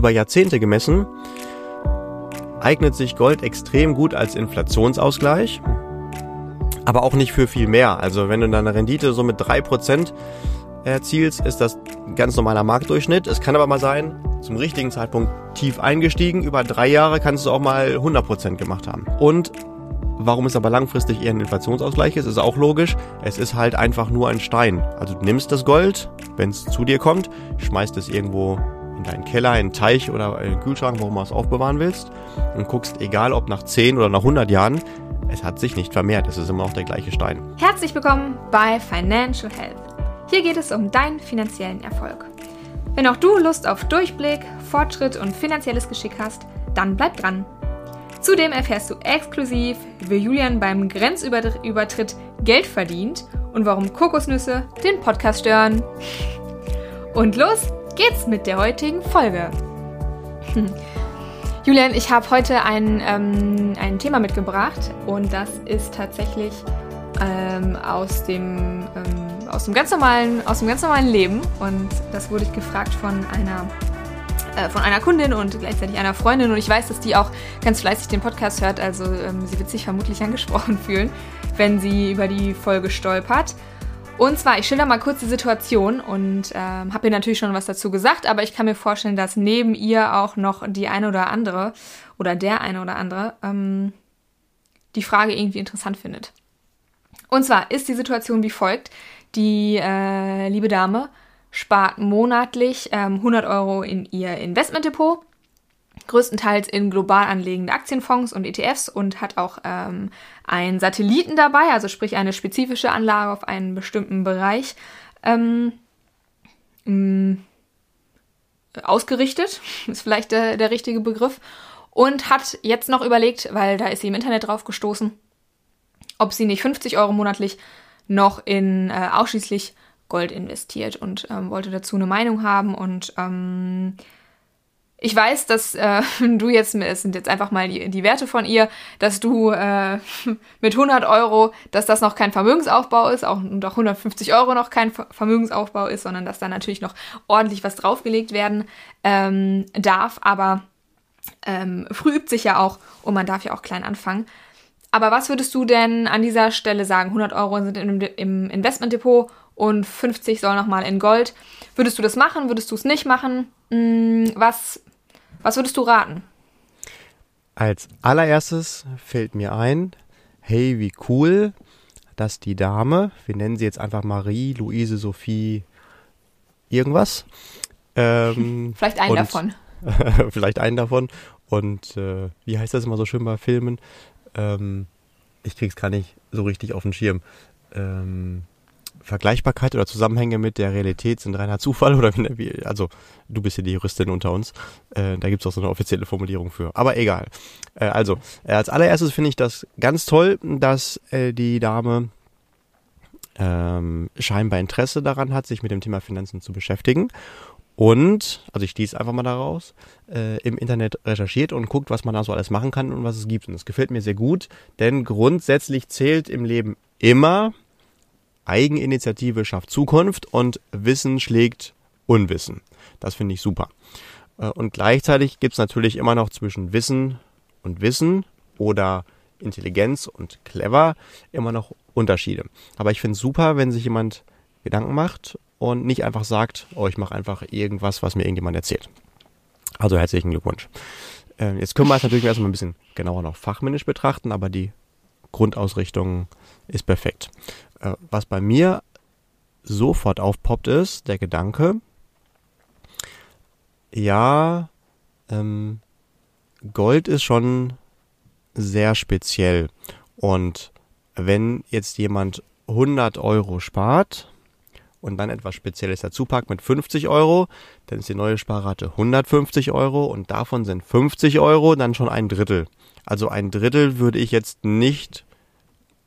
Über Jahrzehnte gemessen eignet sich Gold extrem gut als Inflationsausgleich, aber auch nicht für viel mehr. Also wenn du deine Rendite so mit 3% erzielst, ist das ein ganz normaler Marktdurchschnitt. Es kann aber mal sein, zum richtigen Zeitpunkt tief eingestiegen. Über drei Jahre kannst du auch mal 100% gemacht haben. Und warum es aber langfristig eher ein Inflationsausgleich ist, ist auch logisch. Es ist halt einfach nur ein Stein. Also du nimmst das Gold, wenn es zu dir kommt, schmeißt es irgendwo in deinen Keller, in einen Teich oder in den Kühlschrank, wo du es aufbewahren willst und guckst, egal ob nach 10 oder nach 100 Jahren, es hat sich nicht vermehrt, es ist immer noch der gleiche Stein. Herzlich willkommen bei Financial Health. Hier geht es um deinen finanziellen Erfolg. Wenn auch du Lust auf Durchblick, Fortschritt und finanzielles Geschick hast, dann bleib dran. Zudem erfährst du exklusiv, wie Julian beim Grenzübertritt Geld verdient und warum Kokosnüsse den Podcast stören. Und los geht's mit der heutigen Folge. Julian, ich habe heute ein, ähm, ein Thema mitgebracht und das ist tatsächlich ähm, aus, dem, ähm, aus, dem ganz normalen, aus dem ganz normalen Leben und das wurde ich gefragt von einer äh, von einer Kundin und gleichzeitig einer Freundin und ich weiß, dass die auch ganz fleißig den Podcast hört, also ähm, sie wird sich vermutlich angesprochen fühlen, wenn sie über die Folge stolpert. Und zwar, ich schilder mal kurz die Situation und ähm, habe ihr natürlich schon was dazu gesagt, aber ich kann mir vorstellen, dass neben ihr auch noch die eine oder andere oder der eine oder andere ähm, die Frage irgendwie interessant findet. Und zwar ist die Situation wie folgt. Die äh, liebe Dame spart monatlich ähm, 100 Euro in ihr Investmentdepot größtenteils in global anlegende Aktienfonds und ETFs und hat auch ähm, einen Satelliten dabei, also sprich eine spezifische Anlage auf einen bestimmten Bereich ähm, mh, ausgerichtet, ist vielleicht der, der richtige Begriff, und hat jetzt noch überlegt, weil da ist sie im Internet drauf gestoßen, ob sie nicht 50 Euro monatlich noch in äh, ausschließlich Gold investiert und ähm, wollte dazu eine Meinung haben und ähm, ich weiß, dass äh, du jetzt, es sind jetzt einfach mal die, die Werte von ihr, dass du äh, mit 100 Euro, dass das noch kein Vermögensaufbau ist, auch, und auch 150 Euro noch kein Vermögensaufbau ist, sondern dass da natürlich noch ordentlich was draufgelegt werden ähm, darf. Aber ähm, früh übt sich ja auch und man darf ja auch klein anfangen. Aber was würdest du denn an dieser Stelle sagen? 100 Euro sind im, im Investmentdepot und 50 soll nochmal in Gold. Würdest du das machen? Würdest du es nicht machen? Hm, was was würdest du raten? Als allererstes fällt mir ein, hey, wie cool, dass die Dame, wir nennen sie jetzt einfach Marie, Luise, Sophie, irgendwas. Ähm, vielleicht einen davon. vielleicht einen davon. Und äh, wie heißt das immer so schön bei Filmen? Ähm, ich krieg's gar nicht so richtig auf den Schirm. Ähm, Vergleichbarkeit oder Zusammenhänge mit der Realität sind reiner Zufall oder wie, also du bist ja die Juristin unter uns, äh, da gibt's auch so eine offizielle Formulierung für. Aber egal. Äh, also, äh, als allererstes finde ich das ganz toll, dass äh, die Dame ähm, scheinbar Interesse daran hat, sich mit dem Thema Finanzen zu beschäftigen. Und, also ich schließe einfach mal daraus, äh, im Internet recherchiert und guckt, was man da so alles machen kann und was es gibt. Und das gefällt mir sehr gut, denn grundsätzlich zählt im Leben immer, Eigeninitiative schafft Zukunft und Wissen schlägt Unwissen. Das finde ich super. Äh, und gleichzeitig gibt es natürlich immer noch zwischen Wissen und Wissen oder Intelligenz und clever immer noch Unterschiede. Aber ich finde es super, wenn sich jemand Gedanken macht und nicht einfach sagt, oh, ich mache einfach irgendwas, was mir irgendjemand erzählt. Also herzlichen Glückwunsch. Äh, jetzt können wir es natürlich erstmal ein bisschen genauer noch fachmännisch betrachten, aber die Grundausrichtung ist perfekt. Äh, was bei mir sofort aufpoppt ist, der Gedanke, ja, ähm, Gold ist schon sehr speziell. Und wenn jetzt jemand 100 Euro spart und dann etwas Spezielles dazu packt mit 50 Euro, dann ist die neue Sparrate 150 Euro und davon sind 50 Euro dann schon ein Drittel. Also ein Drittel würde ich jetzt nicht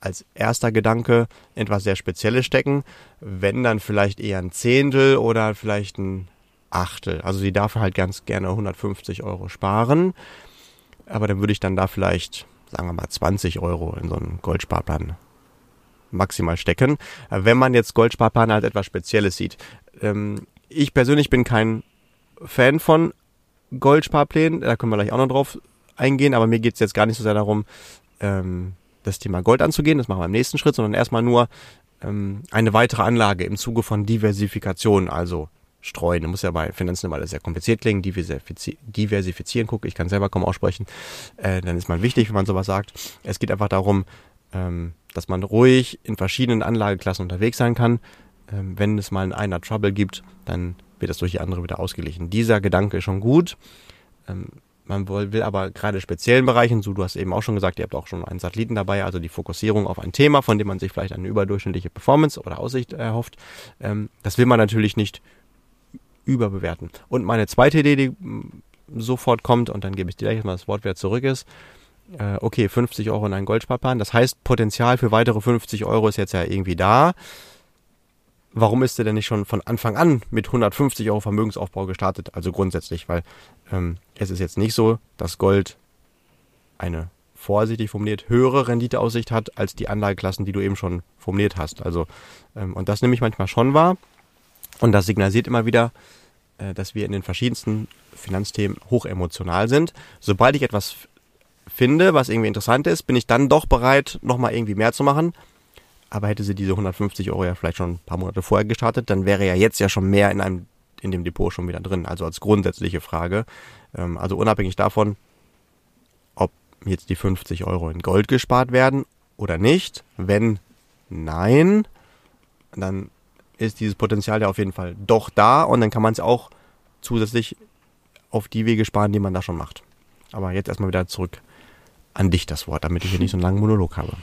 als erster Gedanke etwas sehr Spezielles stecken, wenn dann vielleicht eher ein Zehntel oder vielleicht ein Achtel. Also sie darf halt ganz gerne 150 Euro sparen, aber dann würde ich dann da vielleicht, sagen wir mal, 20 Euro in so einen Goldsparplan maximal stecken. Wenn man jetzt Goldsparplan als etwas Spezielles sieht. Ähm, ich persönlich bin kein Fan von Goldsparplänen, da können wir gleich auch noch drauf eingehen, aber mir geht es jetzt gar nicht so sehr darum, ähm, das Thema Gold anzugehen, das machen wir im nächsten Schritt, sondern erstmal nur ähm, eine weitere Anlage im Zuge von Diversifikation, also streuen. Das muss ja bei Finanzen immer alles sehr kompliziert klingen, diversifizieren, diversifizieren gucke, ich kann selber kaum aussprechen, äh, dann ist man wichtig, wenn man sowas sagt. Es geht einfach darum, ähm, dass man ruhig in verschiedenen Anlageklassen unterwegs sein kann. Ähm, wenn es mal in einer Trouble gibt, dann wird das durch die andere wieder ausgeglichen. Dieser Gedanke ist schon gut. Ähm, man will aber gerade speziellen Bereichen, so du hast eben auch schon gesagt, ihr habt auch schon einen Satelliten dabei, also die Fokussierung auf ein Thema, von dem man sich vielleicht eine überdurchschnittliche Performance oder Aussicht erhofft, ähm, das will man natürlich nicht überbewerten. Und meine zweite Idee, die sofort kommt, und dann gebe ich dir gleich mal das Wort, wer zurück ist, äh, okay, 50 Euro in einen Goldsparplan, das heißt, Potenzial für weitere 50 Euro ist jetzt ja irgendwie da warum ist der denn nicht schon von Anfang an mit 150 Euro Vermögensaufbau gestartet? Also grundsätzlich, weil ähm, es ist jetzt nicht so, dass Gold eine vorsichtig formuliert höhere Renditeaussicht hat als die Anlageklassen, die du eben schon formuliert hast. Also ähm, und das nehme ich manchmal schon wahr und das signalisiert immer wieder, äh, dass wir in den verschiedensten Finanzthemen hochemotional sind. Sobald ich etwas finde, was irgendwie interessant ist, bin ich dann doch bereit, nochmal irgendwie mehr zu machen aber hätte sie diese 150 Euro ja vielleicht schon ein paar Monate vorher gestartet, dann wäre ja jetzt ja schon mehr in einem in dem Depot schon wieder drin. Also als grundsätzliche Frage. Ähm, also unabhängig davon, ob jetzt die 50 Euro in Gold gespart werden oder nicht. Wenn nein, dann ist dieses Potenzial ja auf jeden Fall doch da und dann kann man es auch zusätzlich auf die Wege sparen, die man da schon macht. Aber jetzt erstmal wieder zurück an dich das Wort, damit ich hier nicht so einen langen Monolog habe.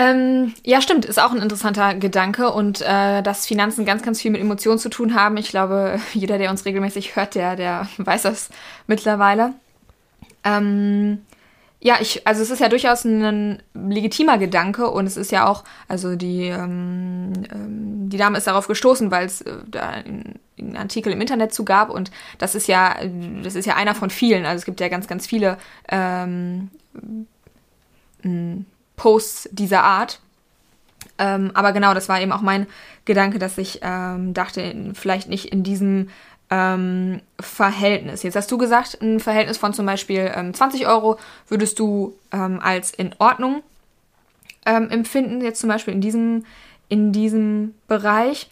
Ähm, ja, stimmt, ist auch ein interessanter Gedanke und äh, dass Finanzen ganz, ganz viel mit Emotionen zu tun haben. Ich glaube, jeder, der uns regelmäßig hört, der, der weiß das mittlerweile. Ähm, ja, ich, also es ist ja durchaus ein legitimer Gedanke und es ist ja auch, also die, ähm, ähm die Dame ist darauf gestoßen, weil es äh, da einen Artikel im Internet zu gab und das ist ja, das ist ja einer von vielen. Also es gibt ja ganz, ganz viele ähm, Posts dieser Art. Ähm, aber genau, das war eben auch mein Gedanke, dass ich ähm, dachte, vielleicht nicht in diesem ähm, Verhältnis. Jetzt hast du gesagt, ein Verhältnis von zum Beispiel 20 ähm, Euro würdest du ähm, als in Ordnung ähm, empfinden, jetzt zum Beispiel in diesem, in diesem Bereich.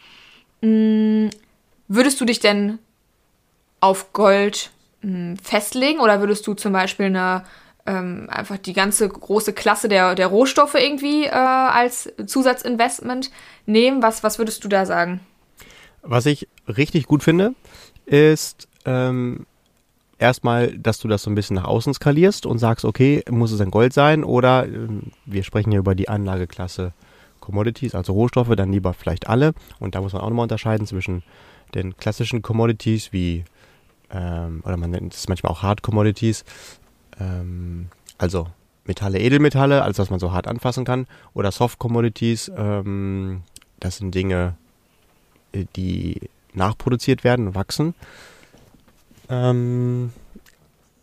Hm, würdest du dich denn auf Gold hm, festlegen oder würdest du zum Beispiel eine ähm, einfach die ganze große Klasse der, der Rohstoffe irgendwie äh, als Zusatzinvestment nehmen. Was, was würdest du da sagen? Was ich richtig gut finde, ist ähm, erstmal, dass du das so ein bisschen nach außen skalierst und sagst, okay, muss es ein Gold sein oder ähm, wir sprechen hier über die Anlageklasse Commodities, also Rohstoffe, dann lieber vielleicht alle. Und da muss man auch nochmal unterscheiden zwischen den klassischen Commodities wie, ähm, oder man nennt es manchmal auch Hard Commodities, ähm, also Metalle, Edelmetalle, alles was man so hart anfassen kann, oder Soft Commodities, ähm, das sind Dinge, äh, die nachproduziert werden, wachsen. Ähm,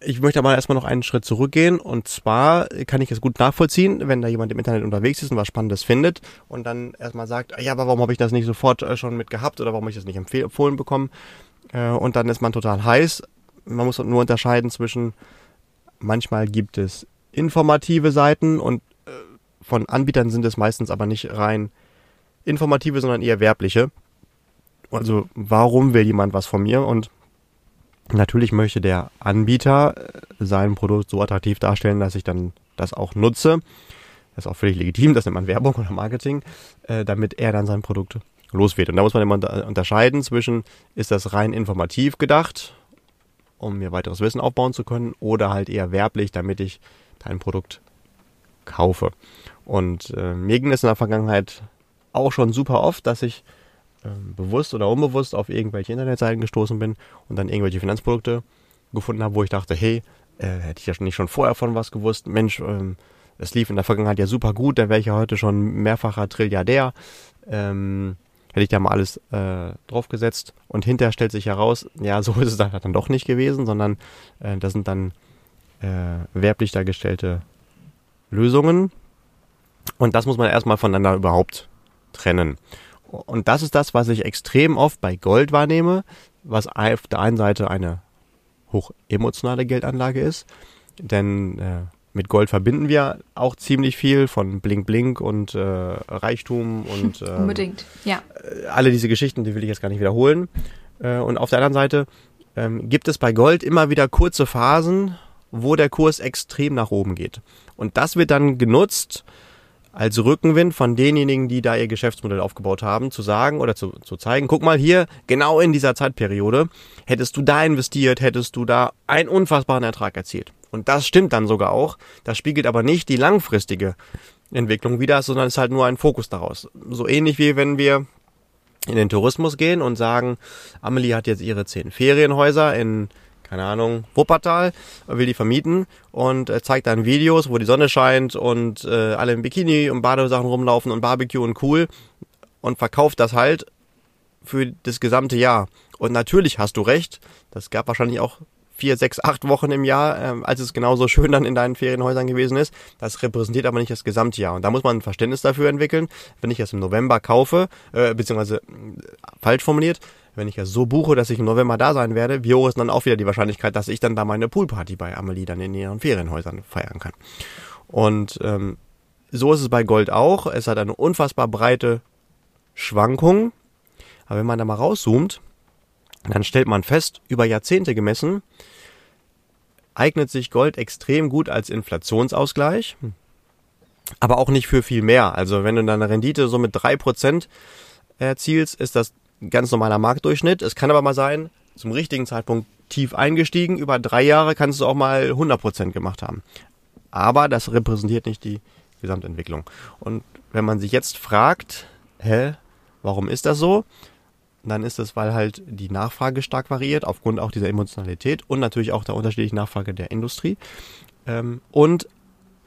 ich möchte aber erstmal noch einen Schritt zurückgehen und zwar kann ich es gut nachvollziehen, wenn da jemand im Internet unterwegs ist und was Spannendes findet und dann erstmal sagt, ja, aber warum habe ich das nicht sofort äh, schon mit gehabt oder warum habe ich das nicht empfohlen bekommen äh, und dann ist man total heiß. Man muss nur unterscheiden zwischen Manchmal gibt es informative Seiten und äh, von Anbietern sind es meistens aber nicht rein informative, sondern eher werbliche. Also warum will jemand was von mir? Und natürlich möchte der Anbieter äh, sein Produkt so attraktiv darstellen, dass ich dann das auch nutze. Das ist auch völlig legitim, das nennt man Werbung oder Marketing, äh, damit er dann sein Produkt los wird. Und da muss man immer unterscheiden zwischen, ist das rein informativ gedacht um mir weiteres Wissen aufbauen zu können, oder halt eher werblich, damit ich dein Produkt kaufe. Und äh, mir ging es in der Vergangenheit auch schon super oft, dass ich äh, bewusst oder unbewusst auf irgendwelche Internetseiten gestoßen bin und dann irgendwelche Finanzprodukte gefunden habe, wo ich dachte, hey, äh, hätte ich ja nicht schon vorher von was gewusst. Mensch, ähm, es lief in der Vergangenheit ja super gut, dann wäre ich ja heute schon mehrfacher Trilliardär. Ähm, hätte ich da mal alles äh, draufgesetzt und hinterher stellt sich heraus, ja, so ist es dann, doch nicht gewesen, sondern äh, das sind dann äh, werblich dargestellte Lösungen und das muss man erstmal voneinander überhaupt trennen. Und das ist das, was ich extrem oft bei Gold wahrnehme, was auf der einen Seite eine hochemotionale Geldanlage ist. Denn äh, mit Gold verbinden wir auch ziemlich viel von Blink Blink und äh, Reichtum und äh, unbedingt, ja. Äh, alle diese Geschichten, die will ich jetzt gar nicht wiederholen. Äh, und auf der anderen Seite ähm, gibt es bei Gold immer wieder kurze Phasen, wo der Kurs extrem nach oben geht. Und das wird dann genutzt als Rückenwind von denjenigen, die da ihr Geschäftsmodell aufgebaut haben, zu sagen oder zu, zu zeigen, guck mal hier, genau in dieser Zeitperiode, hättest du da investiert, hättest du da einen unfassbaren Ertrag erzielt. Und das stimmt dann sogar auch. Das spiegelt aber nicht die langfristige Entwicklung wider, sondern ist halt nur ein Fokus daraus. So ähnlich wie wenn wir in den Tourismus gehen und sagen, Amelie hat jetzt ihre zehn Ferienhäuser in keine Ahnung, Wuppertal, will die vermieten und äh, zeigt dann Videos, wo die Sonne scheint und äh, alle im Bikini und Badesachen rumlaufen und Barbecue und cool und verkauft das halt für das gesamte Jahr. Und natürlich hast du recht, das gab wahrscheinlich auch vier, sechs, acht Wochen im Jahr, äh, als es genauso schön dann in deinen Ferienhäusern gewesen ist. Das repräsentiert aber nicht das gesamte Jahr. Und da muss man ein Verständnis dafür entwickeln. Wenn ich es im November kaufe, äh, beziehungsweise äh, falsch formuliert, wenn ich es so buche, dass ich im November da sein werde, wie hoch ist dann auch wieder die Wahrscheinlichkeit, dass ich dann da meine Poolparty bei Amelie dann in ihren Ferienhäusern feiern kann. Und ähm, so ist es bei Gold auch. Es hat eine unfassbar breite Schwankung. Aber wenn man da mal rauszoomt, dann stellt man fest, über Jahrzehnte gemessen, eignet sich Gold extrem gut als Inflationsausgleich, aber auch nicht für viel mehr. Also wenn du deine Rendite so mit drei Prozent erzielst, ist das ein ganz normaler Marktdurchschnitt. Es kann aber mal sein, zum richtigen Zeitpunkt tief eingestiegen, über drei Jahre kannst du auch mal 100 Prozent gemacht haben. Aber das repräsentiert nicht die Gesamtentwicklung. Und wenn man sich jetzt fragt, hä, warum ist das so? Dann ist es, weil halt die Nachfrage stark variiert, aufgrund auch dieser Emotionalität und natürlich auch der unterschiedlichen Nachfrage der Industrie. Ähm, und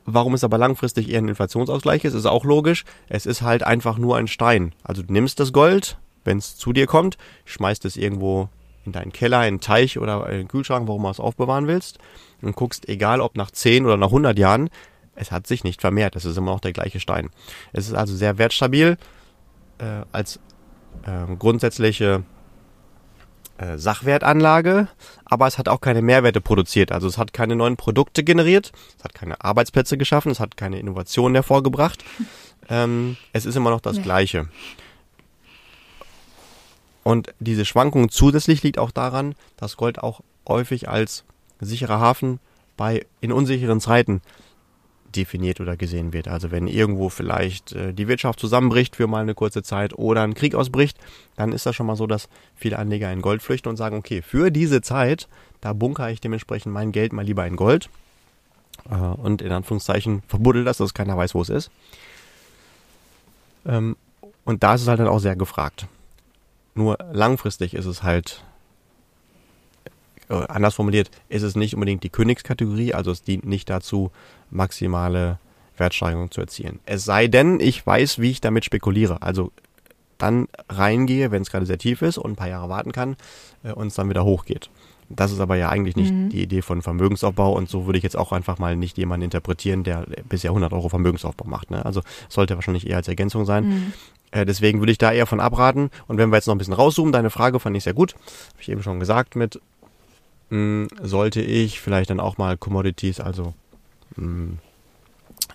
warum es aber langfristig eher ein Inflationsausgleich ist, ist auch logisch. Es ist halt einfach nur ein Stein. Also du nimmst das Gold, wenn es zu dir kommt, schmeißt es irgendwo in deinen Keller, in den Teich oder in den Kühlschrank, warum du es aufbewahren willst und guckst, egal ob nach 10 oder nach 100 Jahren, es hat sich nicht vermehrt. Es ist immer noch der gleiche Stein. Es ist also sehr wertstabil äh, als äh, grundsätzliche äh, Sachwertanlage, aber es hat auch keine Mehrwerte produziert. Also es hat keine neuen Produkte generiert, es hat keine Arbeitsplätze geschaffen, es hat keine Innovationen hervorgebracht. Ähm, es ist immer noch das ja. Gleiche. Und diese Schwankung zusätzlich liegt auch daran, dass Gold auch häufig als sicherer Hafen bei in unsicheren Zeiten definiert oder gesehen wird. Also wenn irgendwo vielleicht äh, die Wirtschaft zusammenbricht für mal eine kurze Zeit oder ein Krieg ausbricht, dann ist das schon mal so, dass viele Anleger in Gold flüchten und sagen, okay, für diese Zeit, da bunkere ich dementsprechend mein Geld mal lieber in Gold äh, und in Anführungszeichen verbuddel das, dass keiner weiß, wo es ist. Ähm, und da ist es halt dann auch sehr gefragt. Nur langfristig ist es halt äh, anders formuliert, ist es nicht unbedingt die Königskategorie, also es dient nicht dazu, maximale Wertsteigerung zu erzielen. Es sei denn, ich weiß, wie ich damit spekuliere. Also dann reingehe, wenn es gerade sehr tief ist und ein paar Jahre warten kann äh, und es dann wieder hochgeht. Das ist aber ja eigentlich nicht mhm. die Idee von Vermögensaufbau und so würde ich jetzt auch einfach mal nicht jemanden interpretieren, der bisher 100 Euro Vermögensaufbau macht. Ne? Also sollte wahrscheinlich eher als Ergänzung sein. Mhm. Äh, deswegen würde ich da eher von abraten. Und wenn wir jetzt noch ein bisschen rauszoomen, deine Frage fand ich sehr gut. Habe ich eben schon gesagt mit, mh, sollte ich vielleicht dann auch mal Commodities, also mh, hm,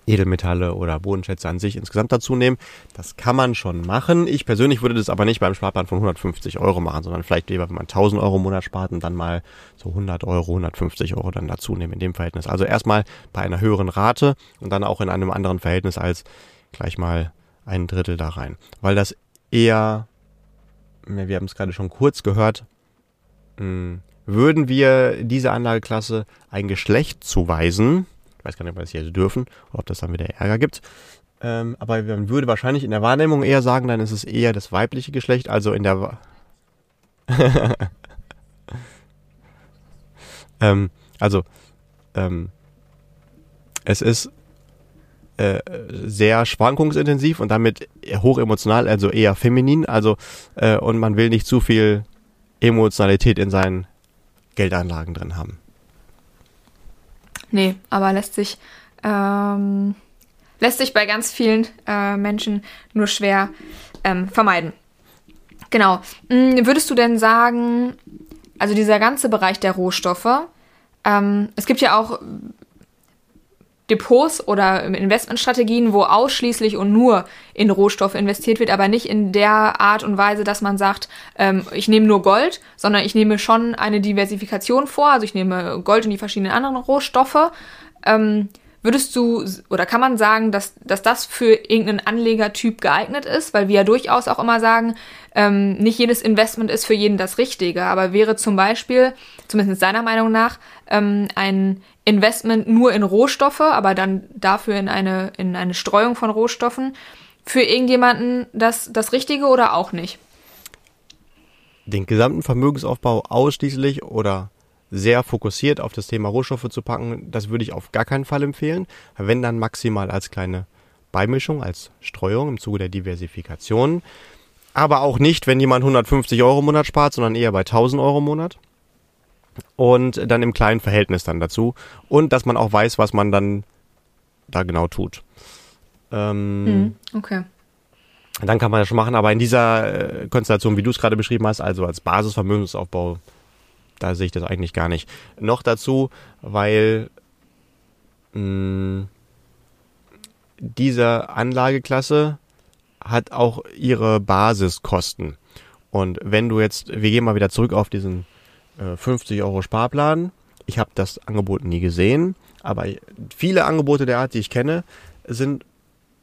Edelmetalle oder Bodenschätze an sich insgesamt dazu nehmen. Das kann man schon machen. Ich persönlich würde das aber nicht beim Sparplan von 150 Euro machen, sondern vielleicht lieber, wenn man 1000 Euro im Monat spart und dann mal so 100 Euro, 150 Euro dann dazu nehmen in dem Verhältnis. Also erstmal bei einer höheren Rate und dann auch in einem anderen Verhältnis als gleich mal ein Drittel da rein. Weil das eher, wir haben es gerade schon kurz gehört, hm, würden wir diese Anlageklasse ein Geschlecht zuweisen, ich weiß gar nicht, ob wir das hier dürfen ob das dann wieder Ärger gibt, ähm, aber man würde wahrscheinlich in der Wahrnehmung eher sagen, dann ist es eher das weibliche Geschlecht, also in der... ähm, also, ähm, es ist äh, sehr schwankungsintensiv und damit hochemotional, also eher feminin, also äh, und man will nicht zu viel Emotionalität in seinen Geldanlagen drin haben. Nee, aber lässt sich, ähm, lässt sich bei ganz vielen äh, Menschen nur schwer ähm, vermeiden. Genau. Hm, würdest du denn sagen, also dieser ganze Bereich der Rohstoffe, ähm, es gibt ja auch Depots oder Investmentstrategien, wo ausschließlich und nur in Rohstoffe investiert wird, aber nicht in der Art und Weise, dass man sagt, ähm, ich nehme nur Gold, sondern ich nehme schon eine Diversifikation vor. Also ich nehme Gold und die verschiedenen anderen Rohstoffe. Ähm, würdest du oder kann man sagen, dass, dass das für irgendeinen Anlegertyp geeignet ist? Weil wir ja durchaus auch immer sagen, ähm, nicht jedes Investment ist für jeden das Richtige, aber wäre zum Beispiel, zumindest seiner Meinung nach, ähm, ein Investment nur in Rohstoffe, aber dann dafür in eine, in eine Streuung von Rohstoffen, für irgendjemanden das, das Richtige oder auch nicht? Den gesamten Vermögensaufbau ausschließlich oder sehr fokussiert auf das Thema Rohstoffe zu packen, das würde ich auf gar keinen Fall empfehlen. Wenn dann maximal als kleine Beimischung, als Streuung im Zuge der Diversifikation. Aber auch nicht, wenn jemand 150 Euro im Monat spart, sondern eher bei 1000 Euro im Monat und dann im kleinen Verhältnis dann dazu und dass man auch weiß, was man dann da genau tut. Ähm, hm, okay. Dann kann man das schon machen, aber in dieser äh, Konstellation, wie du es gerade beschrieben hast, also als Basisvermögensaufbau, da sehe ich das eigentlich gar nicht. Noch dazu, weil mh, hm, diese Anlageklasse hat auch ihre Basiskosten. Und wenn du jetzt, wir gehen mal wieder zurück auf diesen 50 äh, Euro Sparplan. Ich habe das Angebot nie gesehen, aber viele Angebote der Art, die ich kenne, sind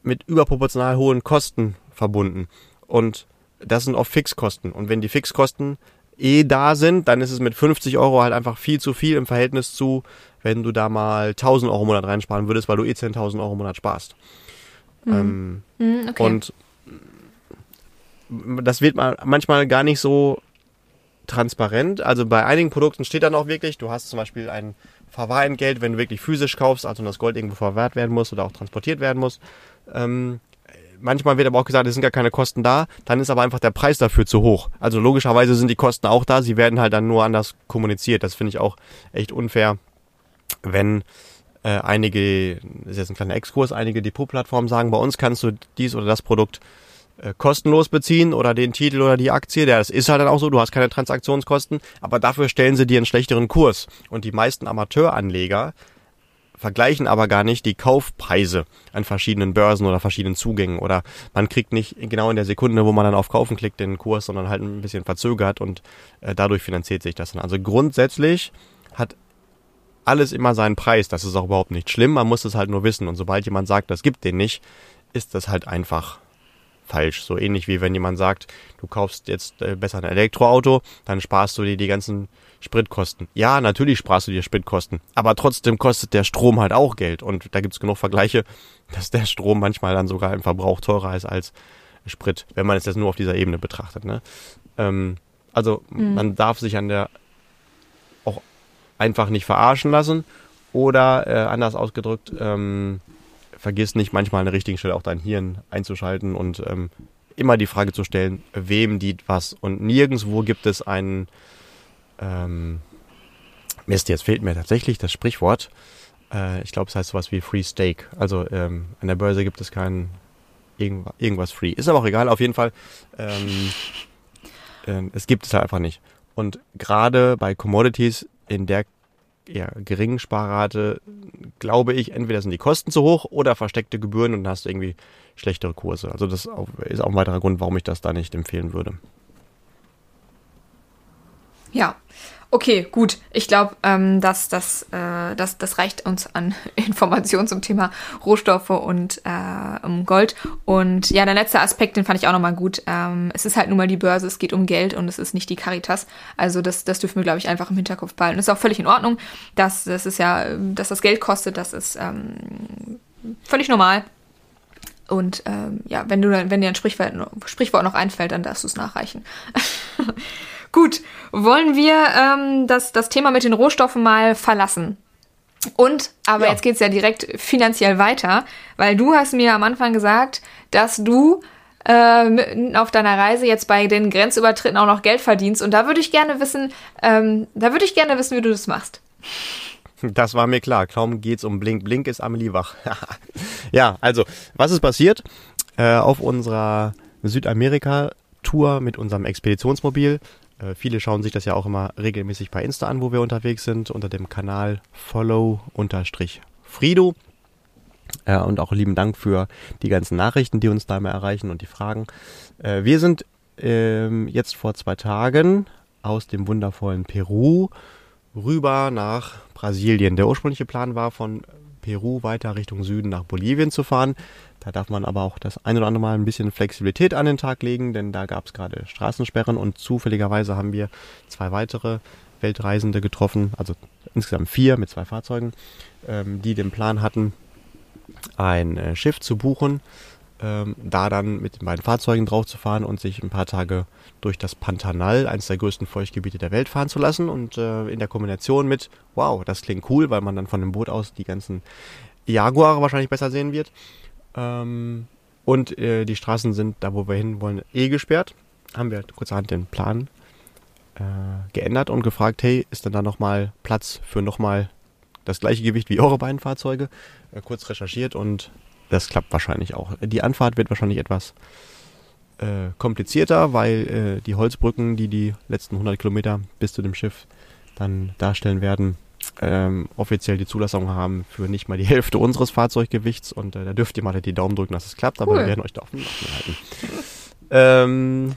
mit überproportional hohen Kosten verbunden. Und das sind oft Fixkosten. Und wenn die Fixkosten eh da sind, dann ist es mit 50 Euro halt einfach viel zu viel im Verhältnis zu, wenn du da mal 1000 Euro im Monat reinsparen würdest, weil du eh 10.000 Euro im Monat sparst. Mhm. Ähm, mhm, okay. Und das wird manchmal gar nicht so transparent. Also bei einigen Produkten steht dann auch wirklich, du hast zum Beispiel ein Verwahrentgelt, wenn du wirklich physisch kaufst, also das Gold irgendwo verwahrt werden muss oder auch transportiert werden muss. Ähm, manchmal wird aber auch gesagt, es sind gar keine Kosten da, dann ist aber einfach der Preis dafür zu hoch. Also logischerweise sind die Kosten auch da, sie werden halt dann nur anders kommuniziert. Das finde ich auch echt unfair, wenn äh, einige, das ist jetzt ein kleiner Exkurs, einige Depotplattformen sagen, bei uns kannst du dies oder das Produkt äh, kostenlos beziehen oder den Titel oder die Aktie. Das ist halt dann auch so, du hast keine Transaktionskosten, aber dafür stellen sie dir einen schlechteren Kurs. Und die meisten Amateuranleger vergleichen aber gar nicht die Kaufpreise an verschiedenen Börsen oder verschiedenen Zugängen oder man kriegt nicht genau in der Sekunde, wo man dann auf Kaufen klickt, den Kurs, sondern halt ein bisschen verzögert und äh, dadurch finanziert sich das dann. Also grundsätzlich hat alles immer seinen Preis. Das ist auch überhaupt nicht schlimm. Man muss es halt nur wissen. Und sobald jemand sagt, das gibt den nicht, ist das halt einfach falsch. So ähnlich wie wenn jemand sagt, du kaufst jetzt äh, besser ein Elektroauto, dann sparst du dir die ganzen Spritkosten. Ja, natürlich sparst du dir Spritkosten, aber trotzdem kostet der Strom halt auch Geld. Und da gibt's genug Vergleiche, dass der Strom manchmal dann sogar im Verbrauch teurer ist als Sprit, wenn man es jetzt nur auf dieser Ebene betrachtet. Ne? Ähm, also mhm. man darf sich an der auch einfach nicht verarschen lassen oder äh, anders ausgedrückt, ähm, vergiss nicht, manchmal an der richtigen Stelle auch dein Hirn einzuschalten und ähm, immer die Frage zu stellen, wem dient was. Und nirgendwo gibt es einen, ähm, Mist, jetzt fehlt mir tatsächlich das Sprichwort. Äh, ich glaube, es heißt sowas wie Free Steak. Also ähm, an der Börse gibt es kein irgendwas, irgendwas free. Ist aber auch egal, auf jeden Fall. Ähm, äh, es gibt es halt einfach nicht. Und gerade bei Commodities in der eher geringen Sparrate, glaube ich, entweder sind die Kosten zu hoch oder versteckte Gebühren und dann hast du irgendwie schlechtere Kurse. Also das ist auch ein weiterer Grund, warum ich das da nicht empfehlen würde. Ja, Okay, gut. Ich glaube, ähm, dass das, äh, das, das reicht uns an Informationen zum Thema Rohstoffe und äh, um Gold. Und ja, der letzte Aspekt, den fand ich auch nochmal gut. Ähm, es ist halt nun mal die Börse, es geht um Geld und es ist nicht die Caritas. Also das, das dürfen wir, glaube ich, einfach im Hinterkopf behalten. Das ist auch völlig in Ordnung. Dass, das ist ja, dass das Geld kostet, das ist ähm, völlig normal. Und ähm, ja, wenn du wenn dir ein Sprichwort, Sprichwort noch einfällt, dann darfst du es nachreichen. Gut, wollen wir ähm, das, das Thema mit den Rohstoffen mal verlassen? Und, aber ja. jetzt geht's ja direkt finanziell weiter, weil du hast mir am Anfang gesagt, dass du äh, auf deiner Reise jetzt bei den Grenzübertritten auch noch Geld verdienst. Und da würde ich gerne wissen, ähm, da würde ich gerne wissen, wie du das machst. Das war mir klar. Kaum geht's um Blink. Blink ist Amelie wach. ja, also, was ist passiert? Äh, auf unserer Südamerika-Tour mit unserem Expeditionsmobil viele schauen sich das ja auch immer regelmäßig bei Insta an, wo wir unterwegs sind, unter dem Kanal follow-frido. Äh, und auch lieben Dank für die ganzen Nachrichten, die uns da immer erreichen und die Fragen. Äh, wir sind ähm, jetzt vor zwei Tagen aus dem wundervollen Peru rüber nach Brasilien. Der ursprüngliche Plan war von Peru weiter Richtung Süden nach Bolivien zu fahren. Da darf man aber auch das ein oder andere Mal ein bisschen Flexibilität an den Tag legen, denn da gab es gerade Straßensperren und zufälligerweise haben wir zwei weitere Weltreisende getroffen, also insgesamt vier mit zwei Fahrzeugen, ähm, die den Plan hatten, ein äh, Schiff zu buchen, ähm, da dann mit den beiden Fahrzeugen drauf zu fahren und sich ein paar Tage durch das Pantanal, eines der größten Feuchtgebiete der Welt, fahren zu lassen. Und äh, in der Kombination mit, wow, das klingt cool, weil man dann von dem Boot aus die ganzen Jaguare wahrscheinlich besser sehen wird. Ähm, und äh, die Straßen sind da, wo wir hin wollen, eh gesperrt. Haben wir kurzerhand den Plan äh, geändert und gefragt, hey, ist denn da nochmal Platz für nochmal das gleiche Gewicht wie eure beiden Fahrzeuge? Äh, kurz recherchiert und das klappt wahrscheinlich auch. Die Anfahrt wird wahrscheinlich etwas äh, komplizierter, weil äh, die Holzbrücken, die die letzten 100 Kilometer bis zu dem Schiff dann darstellen werden, ähm, offiziell die Zulassung haben für nicht mal die Hälfte unseres Fahrzeuggewichts und äh, da dürft ihr mal die Daumen drücken, dass es klappt, cool. aber wir werden euch da auf dem Laufenden halten. ähm,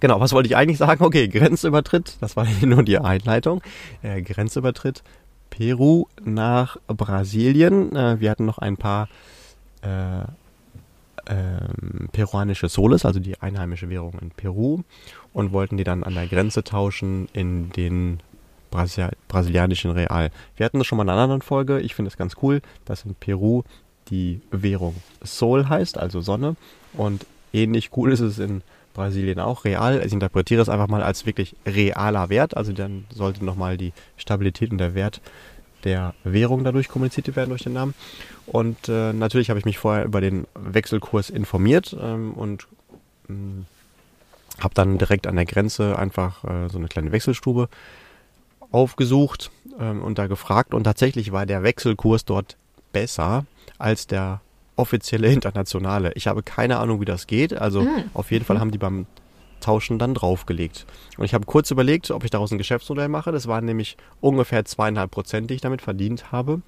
genau, was wollte ich eigentlich sagen? Okay, Grenzübertritt, das war nur die Einleitung. Äh, Grenzübertritt Peru nach Brasilien. Äh, wir hatten noch ein paar äh, ähm, peruanische Soles, also die einheimische Währung in Peru, und wollten die dann an der Grenze tauschen in den Brasil brasilianischen Real. Wir hatten das schon mal in einer anderen Folge. Ich finde es ganz cool, dass in Peru die Währung Sol heißt, also Sonne. Und ähnlich cool ist es in Brasilien auch. Real, ich interpretiere es einfach mal als wirklich realer Wert. Also dann sollte nochmal die Stabilität und der Wert der Währung dadurch kommuniziert werden durch den Namen. Und äh, natürlich habe ich mich vorher über den Wechselkurs informiert ähm, und hm, habe dann direkt an der Grenze einfach äh, so eine kleine Wechselstube aufgesucht ähm, und da gefragt. Und tatsächlich war der Wechselkurs dort besser als der offizielle internationale. Ich habe keine Ahnung, wie das geht. Also mhm. auf jeden Fall haben die beim Tauschen dann draufgelegt. Und ich habe kurz überlegt, ob ich daraus ein Geschäftsmodell mache. Das waren nämlich ungefähr zweieinhalb Prozent, die ich damit verdient habe.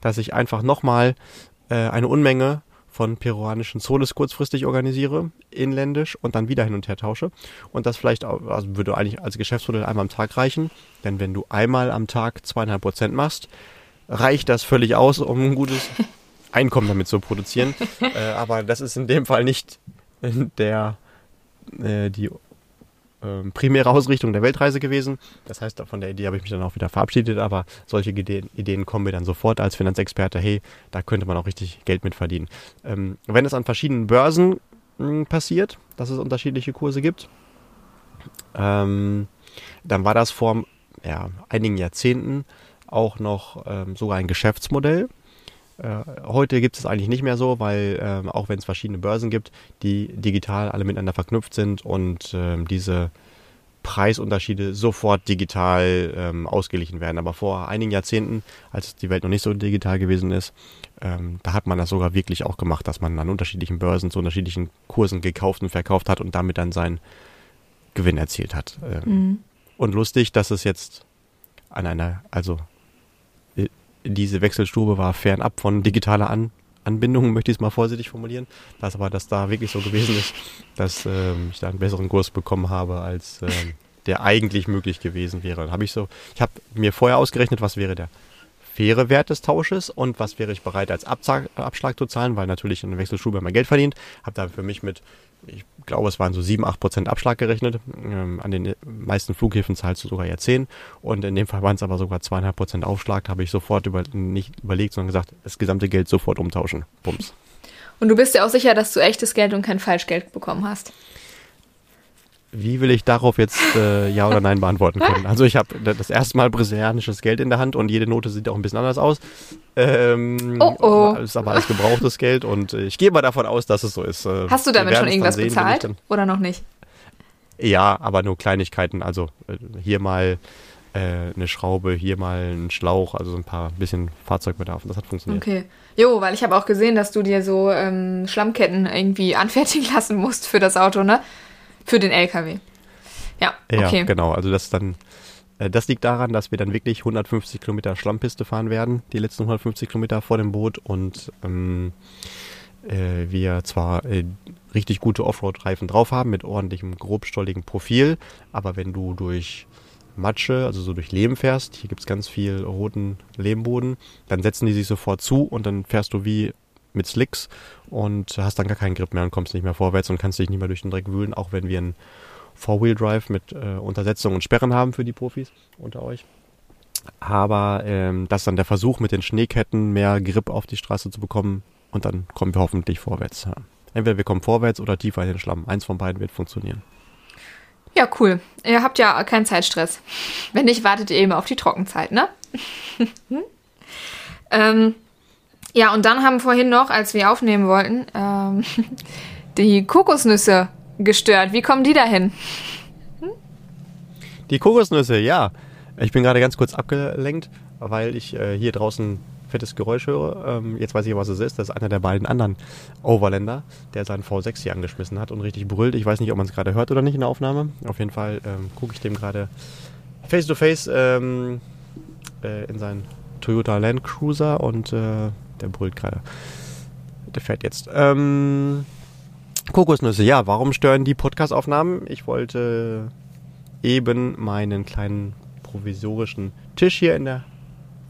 Dass ich einfach nochmal äh, eine Unmenge von peruanischen Soles kurzfristig organisiere, inländisch und dann wieder hin und her tausche. Und das vielleicht auch, also würde eigentlich als Geschäftsmodell einmal am Tag reichen. Denn wenn du einmal am Tag zweieinhalb Prozent machst, reicht das völlig aus, um ein gutes Einkommen damit zu produzieren. äh, aber das ist in dem Fall nicht der äh, die äh, primäre Ausrichtung der Weltreise gewesen. Das heißt, von der Idee habe ich mich dann auch wieder verabschiedet, aber solche Ideen, Ideen kommen mir dann sofort als Finanzexperte, hey, da könnte man auch richtig Geld mit verdienen. Ähm, wenn es an verschiedenen Börsen mh, hm, passiert, dass es unterschiedliche Kurse gibt, ähm, dann war das vor ja, einigen Jahrzehnten auch noch ähm, sogar ein Geschäftsmodell. Äh, heute gibt es eigentlich nicht mehr so, weil äh, auch wenn es verschiedene Börsen gibt, die digital alle miteinander verknüpft sind und äh, diese Preisunterschiede sofort digital ähm, ausgeglichen werden. Aber vor einigen Jahrzehnten, als die Welt noch nicht so digital gewesen ist, ähm, da hat man das sogar wirklich auch gemacht, dass man an unterschiedlichen Börsen zu unterschiedlichen Kursen gekauft und verkauft hat und damit dann seinen Gewinn erzielt hat. Ähm, mhm. Und lustig, dass es jetzt an einer, also diese Wechselstube war fernab von digitaler An Anbindung, möchte ich es mal vorsichtig formulieren. Das aber, dass da wirklich so gewesen ist, dass ähm, ich da einen besseren Kurs bekommen habe, als ähm, der eigentlich möglich gewesen wäre. Dann habe ich so, ich habe mir vorher ausgerechnet, was wäre der faire Wert des Tausches und was wäre ich bereit als Abschlag zu zahlen, weil natürlich in der Wechselstube immer Geld verdient. Habe da für mich mit ich glaube, es waren so 7, 8 Prozent Abschlag gerechnet. Ähm, an den meisten Flughäfen zahlst du sogar ja 10. Und in dem Fall waren es aber sogar 2,5 Prozent Aufschlag. Da habe ich sofort über, nicht überlegt, sondern gesagt, das gesamte Geld sofort umtauschen. Bums. Und du bist ja auch sicher, dass du echtes Geld und kein Falschgeld bekommen hast. Wie will ich darauf jetzt äh, Ja oder Nein beantworten können? Also ich habe das erste Mal brasilianisches Geld in der Hand und jede Note sieht auch ein bisschen anders aus. Ähm, oh oh. Ist aber alles gebrauchtes Geld und ich gehe mal davon aus, dass es so ist. Äh, Hast du damit schon irgendwas sehen, bezahlt oder noch nicht? Ja, aber nur Kleinigkeiten. Also äh, hier mal äh, eine Schraube, hier mal ein Schlauch, also so ein paar bisschen Fahrzeugbedarf. Und das hat funktioniert. Okay. Jo, weil ich habe auch gesehen, dass du dir so ähm, Schlammketten irgendwie anfertigen lassen musst für das Auto, ne? Für den LKW. Ja, okay. Ja, genau. Also das dann, äh, das liegt daran, dass wir dann wirklich 150 Kilometer Schlammpiste fahren werden, die letzten 150 Kilometer vor dem Boot und ähm, äh, wir zwar äh, richtig gute Offroad-Reifen drauf haben mit ordentlichem grobstolligen Profil, aber wenn du durch Matsche, also so durch Lehm fährst, hier gibt es ganz viel roten Lehmboden, dann setzen die sich sofort zu und dann fährst du wie mit Slicks und hast dann gar keinen Grip mehr und kommst nicht mehr vorwärts und kannst dich nicht mehr durch den Dreck wühlen, auch wenn wir einen Four-Wheel-Drive mit äh, Untersetzung und Sperren haben für die Profis unter euch. Aber ähm, das ist dann der Versuch, mit den Schneeketten mehr Grip auf die Straße zu bekommen und dann kommen wir hoffentlich vorwärts. Ja. Entweder wir kommen vorwärts oder tiefer in den Schlamm. Eins von beiden wird funktionieren. Ja, cool. Ihr habt ja keinen Zeitstress. Wenn nicht, wartet ihr eben auf die Trockenzeit, ne? ähm, ja, und dann haben vorhin noch, als wir aufnehmen wollten, ähm, die Kokosnüsse gestört. Wie kommen die dahin? Die Kokosnüsse, ja. Ich bin gerade ganz kurz abgelenkt, weil ich äh, hier draußen fettes Geräusch höre. Ähm, jetzt weiß ich, was es ist. Das ist einer der beiden anderen Overländer, der seinen V6 hier angeschmissen hat und richtig brüllt. Ich weiß nicht, ob man es gerade hört oder nicht in der Aufnahme. Auf jeden Fall ähm, gucke ich dem gerade face to face ähm, äh, in seinen Toyota Land Cruiser und äh, der brüllt gerade. Der fährt jetzt. Ähm, Kokosnüsse, ja, warum stören die Podcast-Aufnahmen? Ich wollte eben meinen kleinen provisorischen Tisch hier in der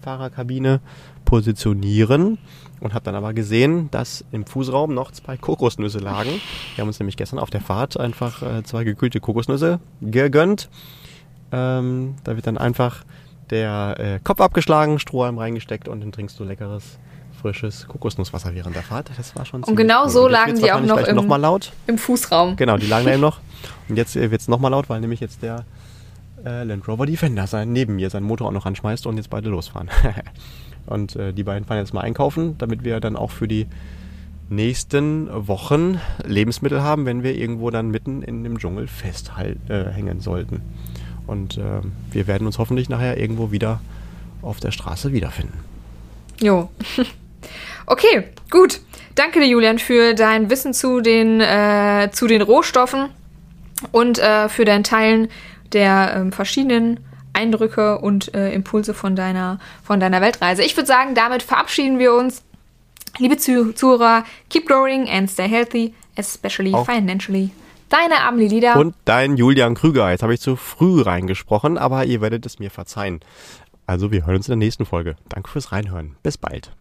Fahrerkabine positionieren und habe dann aber gesehen, dass im Fußraum noch zwei Kokosnüsse lagen. Wir haben uns nämlich gestern auf der Fahrt einfach äh, zwei gekühlte Kokosnüsse gegönnt. Ähm, da wird dann einfach der äh, Kopf abgeschlagen, Strohhalm reingesteckt und dann trinkst du leckeres frisches Kokosnusswasser während der Fahrt. Das war schon Und genau so lagen die auch noch im, noch mal laut. im Fußraum. Genau, die lagen da eben noch. Und jetzt äh, wird es nochmal laut, weil nämlich jetzt der äh, Land Rover Defender sein, neben mir seinen Motor auch noch anschmeißt und jetzt beide losfahren. und äh, die beiden fahren jetzt mal einkaufen, damit wir dann auch für die nächsten Wochen Lebensmittel haben, wenn wir irgendwo dann mitten in dem Dschungel festhängen äh, sollten. Und äh, wir werden uns hoffentlich nachher irgendwo wieder auf der Straße wiederfinden. Jo. Okay, gut. Danke dir, Julian, für dein Wissen zu den, äh, zu den Rohstoffen und äh, für dein Teilen der äh, verschiedenen Eindrücke und äh, Impulse von deiner, von deiner Weltreise. Ich würde sagen, damit verabschieden wir uns. Liebe Zuhörer, keep growing and stay healthy, especially Auch. financially. Deine Amelie Lieder. Und dein Julian Krüger. Jetzt habe ich zu früh reingesprochen, aber ihr werdet es mir verzeihen. Also wir hören uns in der nächsten Folge. Danke fürs Reinhören. Bis bald.